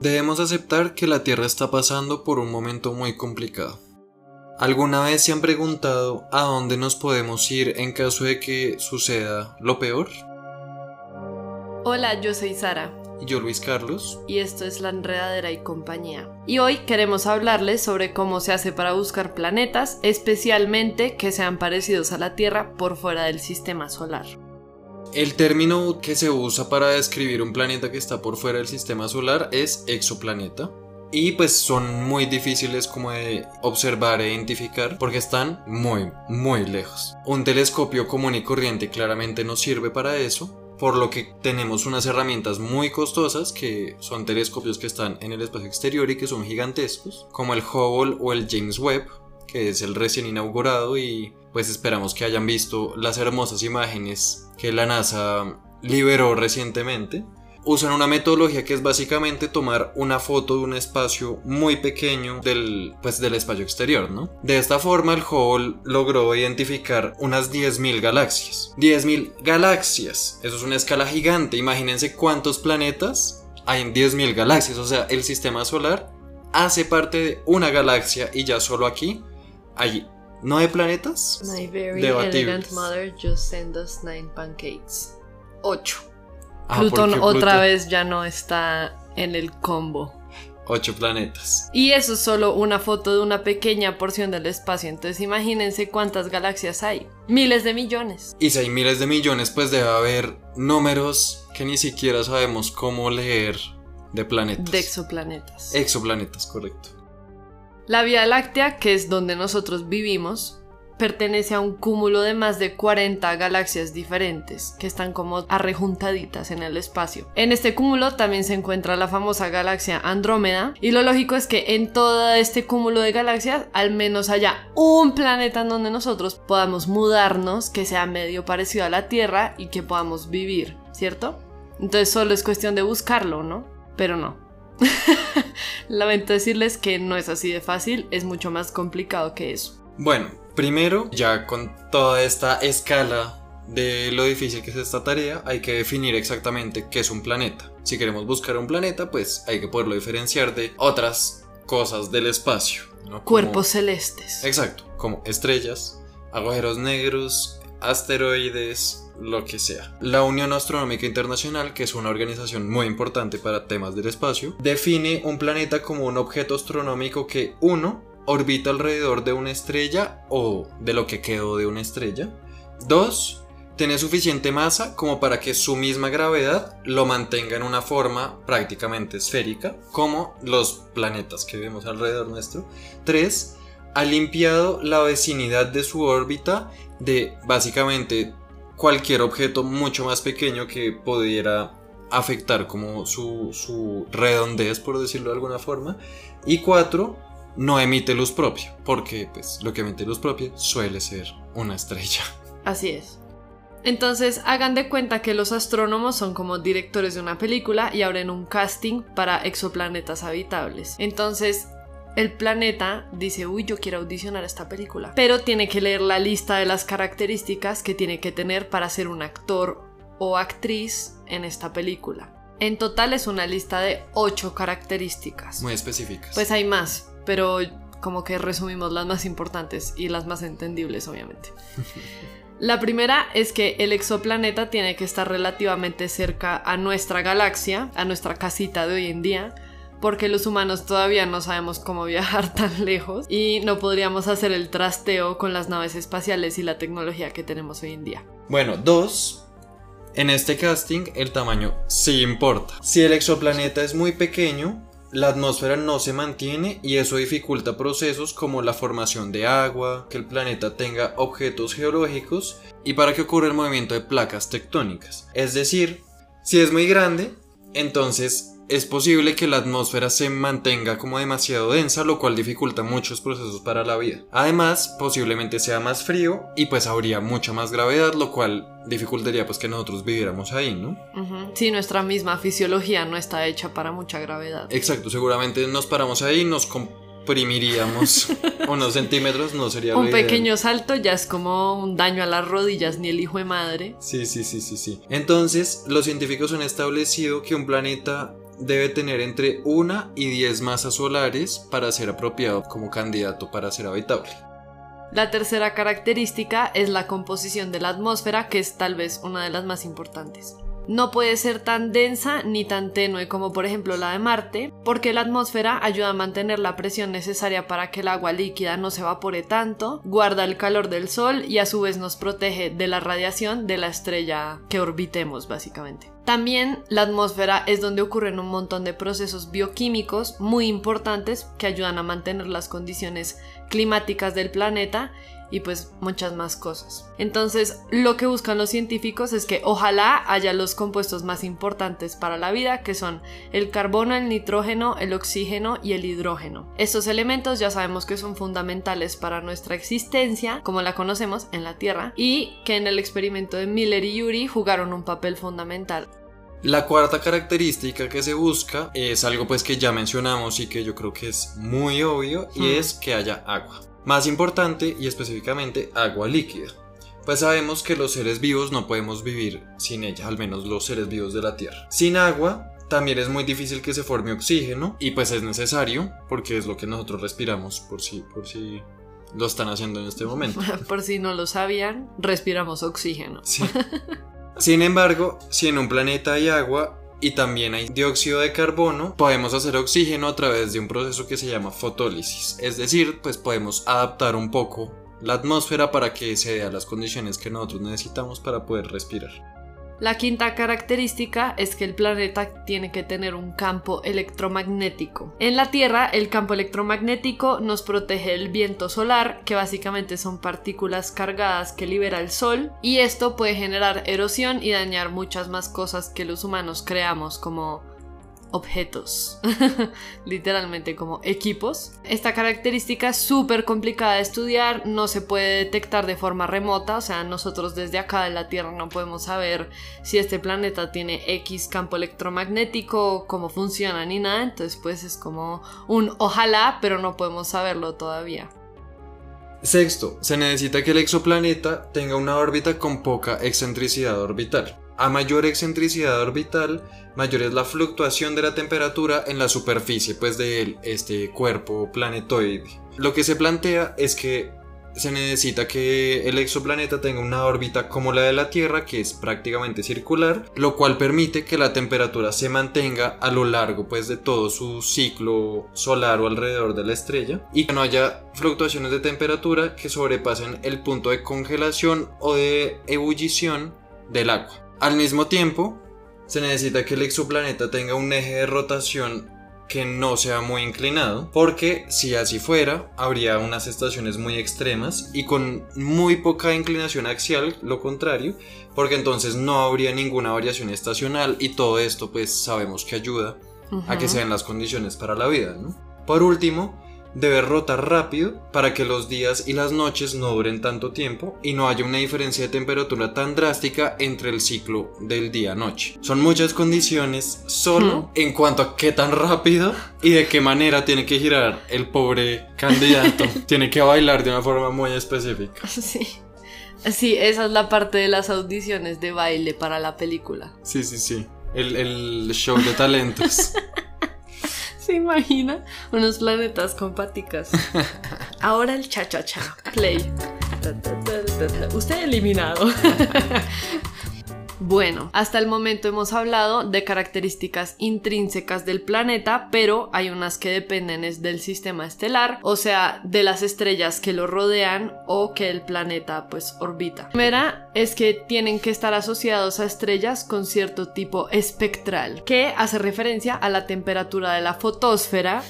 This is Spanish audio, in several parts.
Debemos aceptar que la Tierra está pasando por un momento muy complicado. ¿Alguna vez se han preguntado a dónde nos podemos ir en caso de que suceda lo peor? Hola, yo soy Sara. Y yo Luis Carlos. Y esto es La Enredadera y Compañía. Y hoy queremos hablarles sobre cómo se hace para buscar planetas, especialmente que sean parecidos a la Tierra por fuera del sistema solar. El término que se usa para describir un planeta que está por fuera del sistema solar es exoplaneta. Y pues son muy difíciles como de observar e identificar porque están muy, muy lejos. Un telescopio común y corriente claramente no sirve para eso, por lo que tenemos unas herramientas muy costosas que son telescopios que están en el espacio exterior y que son gigantescos, como el Hubble o el James Webb, que es el recién inaugurado y pues esperamos que hayan visto las hermosas imágenes que la NASA liberó recientemente. Usan una metodología que es básicamente tomar una foto de un espacio muy pequeño del, pues, del espacio exterior, ¿no? De esta forma el Hubble logró identificar unas 10.000 galaxias. 10.000 galaxias, eso es una escala gigante, imagínense cuántos planetas hay en 10.000 galaxias, o sea, el sistema solar hace parte de una galaxia y ya solo aquí hay ¿No hay planetas? My very elegant mother just sent us nine pancakes. Ocho. Ah, Plutón otra vez ya no está en el combo. Ocho planetas. Y eso es solo una foto de una pequeña porción del espacio. Entonces imagínense cuántas galaxias hay. Miles de millones. Y si hay miles de millones, pues debe haber números que ni siquiera sabemos cómo leer de planetas. De exoplanetas. Exoplanetas, correcto. La Vía Láctea, que es donde nosotros vivimos, pertenece a un cúmulo de más de 40 galaxias diferentes que están como arrejuntaditas en el espacio. En este cúmulo también se encuentra la famosa galaxia Andrómeda y lo lógico es que en todo este cúmulo de galaxias al menos haya un planeta en donde nosotros podamos mudarnos que sea medio parecido a la Tierra y que podamos vivir, ¿cierto? Entonces solo es cuestión de buscarlo, ¿no? Pero no, Lamento decirles que no es así de fácil, es mucho más complicado que eso. Bueno, primero, ya con toda esta escala de lo difícil que es esta tarea, hay que definir exactamente qué es un planeta. Si queremos buscar un planeta, pues hay que poderlo diferenciar de otras cosas del espacio. Cuerpos celestes. Exacto, como estrellas, agujeros negros, asteroides, lo que sea. La Unión Astronómica Internacional, que es una organización muy importante para temas del espacio, define un planeta como un objeto astronómico que, uno, orbita alrededor de una estrella o de lo que quedó de una estrella. Dos, tiene suficiente masa como para que su misma gravedad lo mantenga en una forma prácticamente esférica, como los planetas que vemos alrededor nuestro. Tres, ha limpiado la vecinidad de su órbita de básicamente cualquier objeto mucho más pequeño que pudiera afectar como su, redondez, por decirlo de alguna forma. Y cuatro, no emite luz propia, porque pues lo que emite luz propia suele ser una estrella. Así es. Entonces hagan de cuenta que los astrónomos son como directores de una película y abren un casting para exoplanetas habitables. Entonces el planeta dice, uy, yo quiero audicionar esta película, pero tiene que leer la lista de las características que tiene que tener para ser un actor o actriz en esta película. En total es una lista de ocho características. Muy específicas. Pues hay más, pero como que resumimos las más importantes y las más entendibles, obviamente. La primera es que el exoplaneta tiene que estar relativamente cerca a nuestra galaxia, a nuestra casita de hoy en día, porque los humanos todavía no sabemos cómo viajar tan lejos y no podríamos hacer el trasteo con las naves espaciales y la tecnología que tenemos hoy en día. Bueno, dos. En este casting el tamaño sí importa. Si el exoplaneta es muy pequeño, la atmósfera no se mantiene y eso dificulta procesos como la formación de agua, que el planeta tenga objetos geológicos y para que ocurra el movimiento de placas tectónicas. Es decir, si es muy grande, entonces es posible que la atmósfera se mantenga como demasiado densa, lo cual dificulta muchos procesos para la vida. Además, posiblemente sea más frío y pues habría mucha más gravedad, lo cual dificultaría pues que nosotros viviéramos ahí, ¿no? Sí, nuestra misma fisiología no está hecha para mucha gravedad. Exacto, seguramente nos paramos ahí, nos comprimiríamos unos centímetros, no sería Un pequeño salto ya es como un daño a las rodillas, ni el hijo de madre. Sí, sí, sí, sí, sí. Entonces, los científicos han establecido que un planeta debe tener entre 1 y 10 masas solares para ser apropiado como candidato para ser habitable. La tercera característica es la composición de la atmósfera, que es tal vez una de las más importantes. No puede ser tan densa ni tan tenue como por ejemplo la de Marte, porque la atmósfera ayuda a mantener la presión necesaria para que el agua líquida no se evapore tanto, guarda el calor del Sol y a su vez nos protege de la radiación de la estrella que orbitemos básicamente. También la atmósfera es donde ocurren un montón de procesos bioquímicos muy importantes que ayudan a mantener las condiciones climáticas del planeta y pues muchas más cosas. Entonces, lo que buscan los científicos es que ojalá haya los compuestos más importantes para la vida, que son el carbono, el nitrógeno, el oxígeno y el hidrógeno. Estos elementos ya sabemos que son fundamentales para nuestra existencia, como la conocemos en la Tierra, y que en el experimento de Miller y Yuri jugaron un papel fundamental. La cuarta característica que se busca es algo pues que ya mencionamos y que yo creo que es muy obvio y es que haya agua. Más importante y específicamente agua líquida. Pues sabemos que los seres vivos no podemos vivir sin ella, al menos los seres vivos de la Tierra. Sin agua también es muy difícil que se forme oxígeno y pues es necesario porque es lo que nosotros respiramos por si por si lo están haciendo en este momento. por si no lo sabían, respiramos oxígeno. Sí. Sin embargo, si en un planeta hay agua y también hay dióxido de carbono, podemos hacer oxígeno a través de un proceso que se llama fotólisis. Es decir, pues podemos adaptar un poco la atmósfera para que se dé a las condiciones que nosotros necesitamos para poder respirar. La quinta característica es que el planeta tiene que tener un campo electromagnético. En la Tierra, el campo electromagnético nos protege del viento solar, que básicamente son partículas cargadas que libera el Sol, y esto puede generar erosión y dañar muchas más cosas que los humanos creamos, como objetos, literalmente como equipos. Esta característica es súper complicada de estudiar, no se puede detectar de forma remota, o sea, nosotros desde acá de la Tierra no podemos saber si este planeta tiene X campo electromagnético, cómo funciona ni nada, entonces pues es como un ojalá, pero no podemos saberlo todavía. Sexto, se necesita que el exoplaneta tenga una órbita con poca excentricidad orbital. A mayor excentricidad orbital, mayor es la fluctuación de la temperatura en la superficie pues de este cuerpo planetoide. Lo que se plantea es que se necesita que el exoplaneta tenga una órbita como la de la Tierra, que es prácticamente circular, lo cual permite que la temperatura se mantenga a lo largo pues de todo su ciclo solar o alrededor de la estrella y que no haya fluctuaciones de temperatura que sobrepasen el punto de congelación o de ebullición del agua. Al mismo tiempo, se necesita que el exoplaneta tenga un eje de rotación que no sea muy inclinado, porque si así fuera, habría unas estaciones muy extremas y con muy poca inclinación axial, lo contrario, porque entonces no habría ninguna variación estacional y todo esto pues sabemos que ayuda a que sean las condiciones para la vida. Por último, debe rotar rápido para que los días y las noches no duren tanto tiempo y no haya una diferencia de temperatura tan drástica entre el ciclo del día-noche. Son muchas condiciones solo en cuanto a qué tan rápido y de qué manera tiene que girar el pobre candidato. tiene que bailar de una forma muy específica. Sí. Sí, esa es la parte de las audiciones de baile para la película. Sí, sí, sí. El, el show de talentos. ¿Se imagina? Unos planetas con paticas. Ahora el cha-cha-cha. Play. Usted eliminado. Bueno, hasta el momento hemos hablado de características intrínsecas del planeta, pero hay unas que dependen del sistema estelar, o sea, de las estrellas que lo rodean o que el planeta pues orbita. La primera es que tienen que estar asociados a estrellas con cierto tipo espectral, que hace referencia a la temperatura de la fotosfera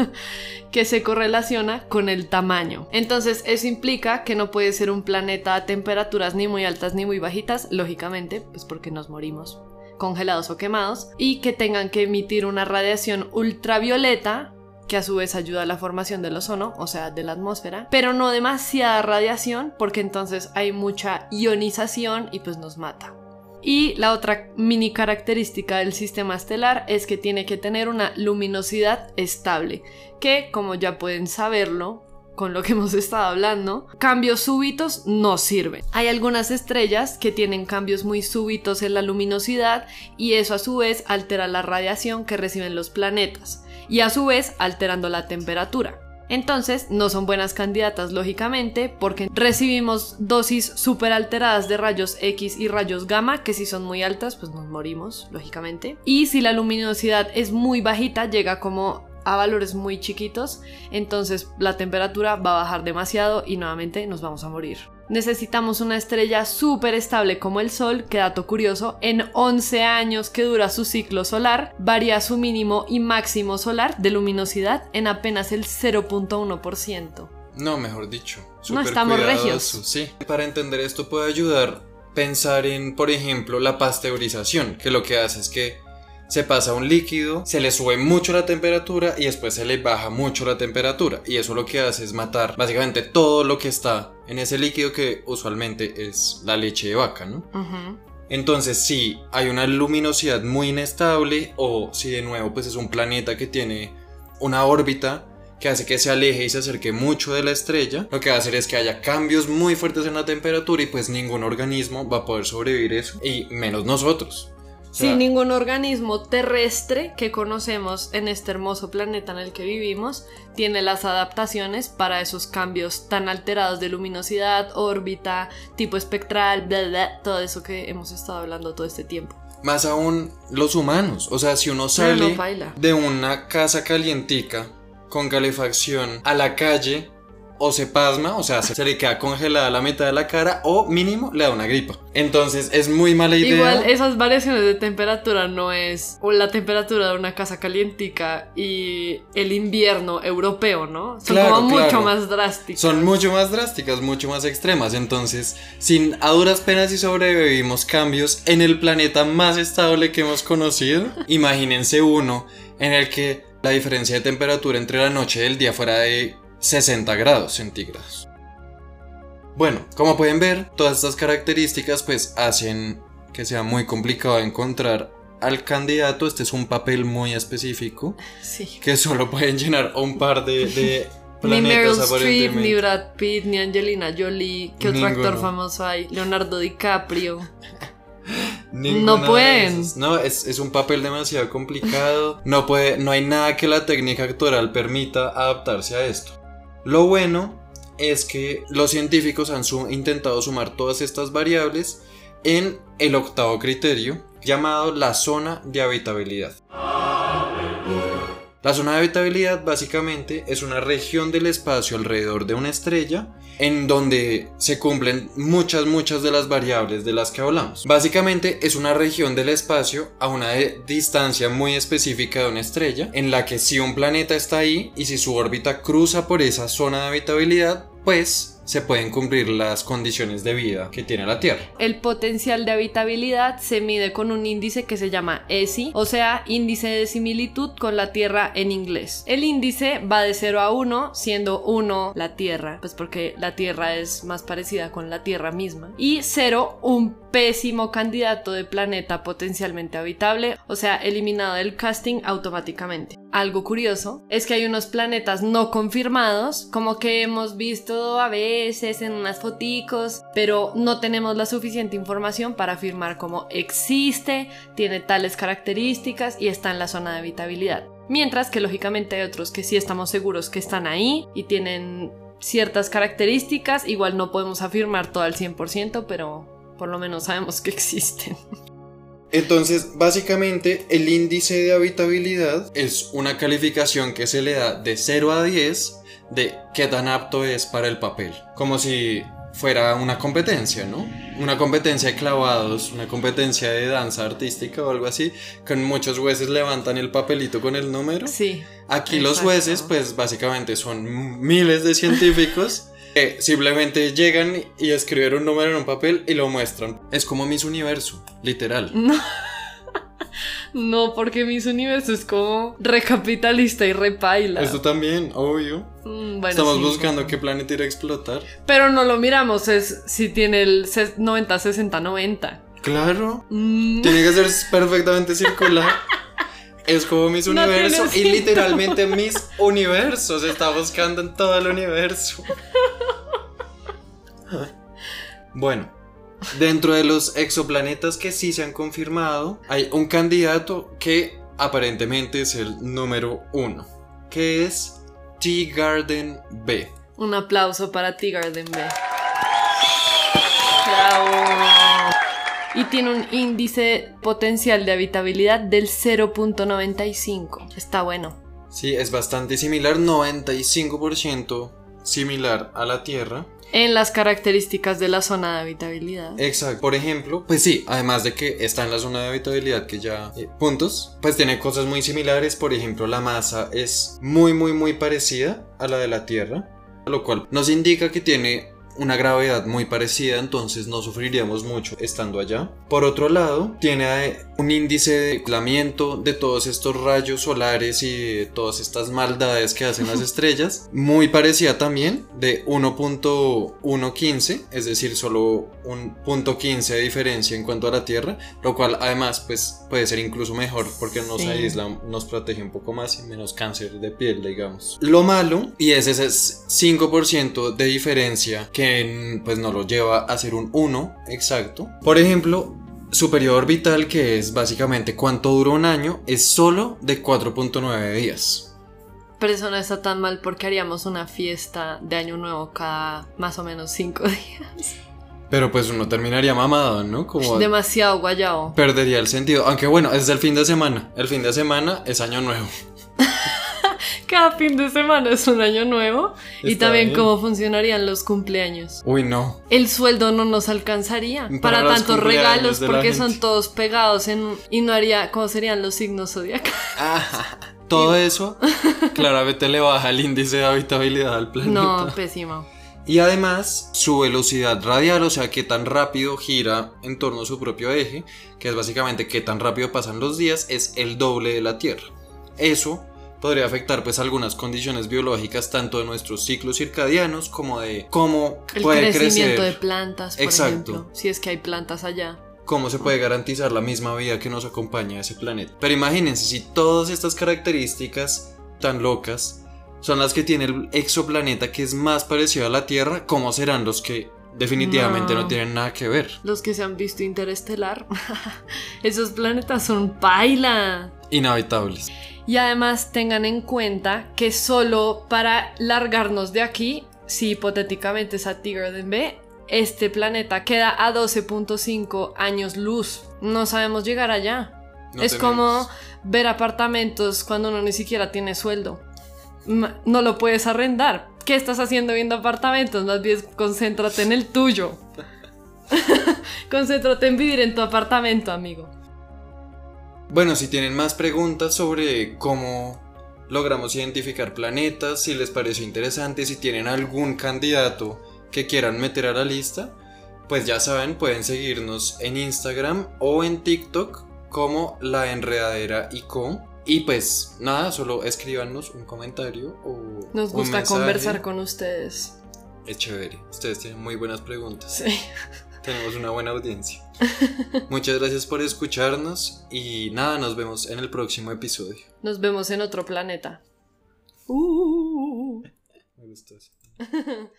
que se correlaciona con el tamaño. Entonces, eso implica que no puede ser un planeta a temperaturas ni muy altas ni muy bajitas, lógicamente, pues porque nos morimos congelados o quemados, y que tengan que emitir una radiación ultravioleta que a su vez ayuda a la formación del ozono, o sea, de la atmósfera, pero no demasiada radiación porque entonces hay mucha ionización y pues nos mata. Y la otra mini característica del sistema estelar es que tiene que tener una luminosidad estable, que como ya pueden saberlo, con lo que hemos estado hablando, cambios súbitos no sirven. Hay algunas estrellas que tienen cambios muy súbitos en la luminosidad y eso a su vez altera la radiación que reciben los planetas y a su vez alterando la temperatura. Entonces no son buenas candidatas lógicamente porque recibimos dosis súper alteradas de rayos X y rayos gamma que si son muy altas pues nos morimos lógicamente. Y si la luminosidad es muy bajita llega como a valores muy chiquitos, entonces la temperatura va a bajar demasiado y nuevamente nos vamos a morir. Necesitamos una estrella súper estable como el Sol, que dato curioso, en 11 años que dura su ciclo solar, varía su mínimo y máximo solar de luminosidad en apenas el 0.1%. No, mejor dicho. No estamos regios. Sí, para entender esto puede ayudar pensar en, por ejemplo, la pasteurización, que lo que hace es que se pasa un líquido, se le sube mucho la temperatura y después se le baja mucho la temperatura. Y eso lo que hace es matar básicamente todo lo que está en ese líquido que usualmente es la leche de vaca, ¿no? Entonces, si hay una luminosidad muy inestable o si de nuevo pues es un planeta que tiene una órbita que hace que se aleje y se acerque mucho de la estrella, lo que va a hacer es que haya cambios muy fuertes en la temperatura y pues ningún organismo va a poder sobrevivir eso y menos nosotros. Sin ningún organismo terrestre que conocemos en este hermoso planeta en el que vivimos tiene las adaptaciones para esos cambios tan alterados de luminosidad, órbita, tipo espectral, bla, bla, todo eso que hemos estado hablando todo este tiempo. Más aún los humanos, o sea, si uno sale de una casa calientica con calefacción a la calle, o se pasma, o sea, se le queda congelada la mitad de la cara o mínimo le da una gripa. Entonces es muy mala idea. Igual esas variaciones de temperatura no es o la temperatura de una casa calientica y el invierno europeo, ¿no? Son como mucho más drásticas. Son mucho más drásticas, mucho más extremas. Entonces, sin a duras penas y sobrevivimos cambios en el planeta más estable que hemos conocido, imagínense uno en el que la diferencia de temperatura entre la noche y el día fuera de 60 grados centígrados. Bueno, como pueden ver, todas estas características pues hacen que sea muy complicado encontrar al candidato. Este es un papel muy específico que solo pueden llenar un par de, de Ni Meryl Streep, ni Brad Pitt, ni Angelina Jolie. ¿Qué otro actor famoso hay? Leonardo DiCaprio. no pueden. No, es, es, un papel demasiado complicado. No, puede, no hay nada que la técnica actoral permita adaptarse a esto. Lo bueno es que los científicos han intentado sumar todas estas variables en el octavo criterio llamado la zona de habitabilidad. La zona de habitabilidad básicamente es una región del espacio alrededor de una estrella en donde se cumplen muchas, muchas de las variables de las que hablamos. Básicamente es una región del espacio a una distancia muy específica de una estrella en la que si un planeta está ahí y si su órbita cruza por esa zona de habitabilidad, pues se pueden cumplir las condiciones de vida que tiene la Tierra. El potencial de habitabilidad se mide con un índice que se llama ESI, o sea, índice de similitud con la Tierra en inglés. El índice va de 0 a 1, siendo 1 la Tierra, pues porque la Tierra es más parecida con la Tierra misma, y 0 un pésimo candidato de planeta potencialmente habitable, o sea, eliminado del casting automáticamente. Algo curioso es que hay unos planetas no confirmados, como que hemos visto a veces en unas foticos, pero no tenemos la suficiente información para afirmar cómo existe, tiene tales características y está en la zona de habitabilidad. Mientras que lógicamente hay otros que sí estamos seguros que están ahí y tienen ciertas características, igual no podemos afirmar todo al 100%, pero por lo menos sabemos que existen. Entonces, básicamente, el índice de habitabilidad es una calificación que se le da de 0 a 10 de qué tan apto es para el papel. Como si fuera una competencia, ¿no? Una competencia de clavados, una competencia de danza artística o algo así, con muchos jueces levantan el papelito con el número. Sí. Aquí los jueces, pues básicamente son miles de científicos simplemente llegan y escriben un número en un papel y lo muestran. Es como Miss Universo, literal. No. porque Miss Universo es como recapitalista y repaila. Esto también, obvio. Mm, Estamos buscando qué planeta ir a explotar. Pero no lo miramos, es si tiene el 90, 60, 90. Claro. Mm. Tiene que ser perfectamente circular. Es como mis No universos tiene y literalmente mis universos. Está buscando en todo el universo. Bueno, dentro de los exoplanetas que sí se han confirmado, hay un candidato que aparentemente es el número uno, que es T-Garden B. Un aplauso para Tea Garden B. Bravo. Y tiene un índice potencial de habitabilidad del 0.95. Está bueno. Sí, es bastante similar, 95% similar a la Tierra. En las características de la zona de habitabilidad. Exacto. Por ejemplo, pues sí, además de que está en la zona de habitabilidad que ya eh, puntos, pues tiene cosas muy similares. Por ejemplo, la masa es muy, muy, muy parecida a la de la Tierra, lo cual nos indica que tiene una gravedad muy parecida, entonces no sufriríamos mucho estando allá. Por otro lado, tiene un índice de aislamiento de todos estos rayos solares y de todas estas maldades que hacen las estrellas, muy parecida también, de 1.115, es decir, solo un punto 15 de diferencia en cuanto a la Tierra, lo cual además pues puede ser incluso mejor porque nos Sí. aísla, nos protege un poco más y menos cáncer de piel, digamos. Lo malo, y es ese 5% de diferencia que pues nos lo lleva a ser un 1 exacto. Por ejemplo, su periodo orbital, que es básicamente cuánto dura un año, es solo de 4.9 días. Pero eso no está tan mal porque haríamos una fiesta de Año Nuevo cada más o menos 5 días. Pero pues uno terminaría mamado, ¿no? Como Demasiado guayao. perdería el sentido. Aunque bueno, es el fin de semana. El fin de semana es año nuevo. Cada fin de semana es un año nuevo. y también bien. cómo funcionarían los cumpleaños. Uy, no. El sueldo no nos alcanzaría Para tantos regalos porque son todos pegados en y no haría cómo serían los signos zodiacales. Ah, todo eso claramente le baja el índice de habitabilidad al planeta. No, pésimo. Y además, su velocidad radial, o sea, qué tan rápido gira en torno a su propio eje, que es básicamente qué tan rápido pasan los días, es el doble de la Tierra. Eso podría afectar pues algunas condiciones biológicas tanto de nuestros ciclos circadianos como de cómo El puede crecimiento crecer, de plantas, por Exacto. ejemplo. Si es que hay plantas allá. cómo se puede garantizar la misma vida que nos acompaña a ese planeta. Pero imagínense si todas estas características tan locas son las que tiene el exoplaneta que es más parecido a la Tierra, ¿cómo serán los que definitivamente no, No. tienen nada que ver? Los que se han visto interestelar. Esos planetas son paila. Inhabitables. Y además tengan en cuenta que solo para largarnos de aquí, si hipotéticamente es a Tigre B, este planeta queda a 12.5 años luz. No sabemos llegar allá. No es tenemos- como ver apartamentos cuando uno ni siquiera tiene sueldo. No lo puedes arrendar. ¿Qué estás haciendo viendo apartamentos? Más bien concéntrate en el tuyo. concéntrate en vivir en tu apartamento, amigo. Bueno, si tienen más preguntas sobre cómo logramos identificar planetas, si les pareció interesante, si tienen algún candidato que quieran meter a la lista, pues ya saben, pueden seguirnos en Instagram o en TikTok como La Enredadera ICO. Y pues nada, solo escríbanos un comentario o Nos gusta conversar con ustedes. Es chévere, ustedes tienen muy buenas preguntas. Sí. Tenemos una buena audiencia. Muchas gracias por escucharnos y nada, nos vemos en el próximo episodio. Nos vemos en otro planeta. Uh. Me gustó eso.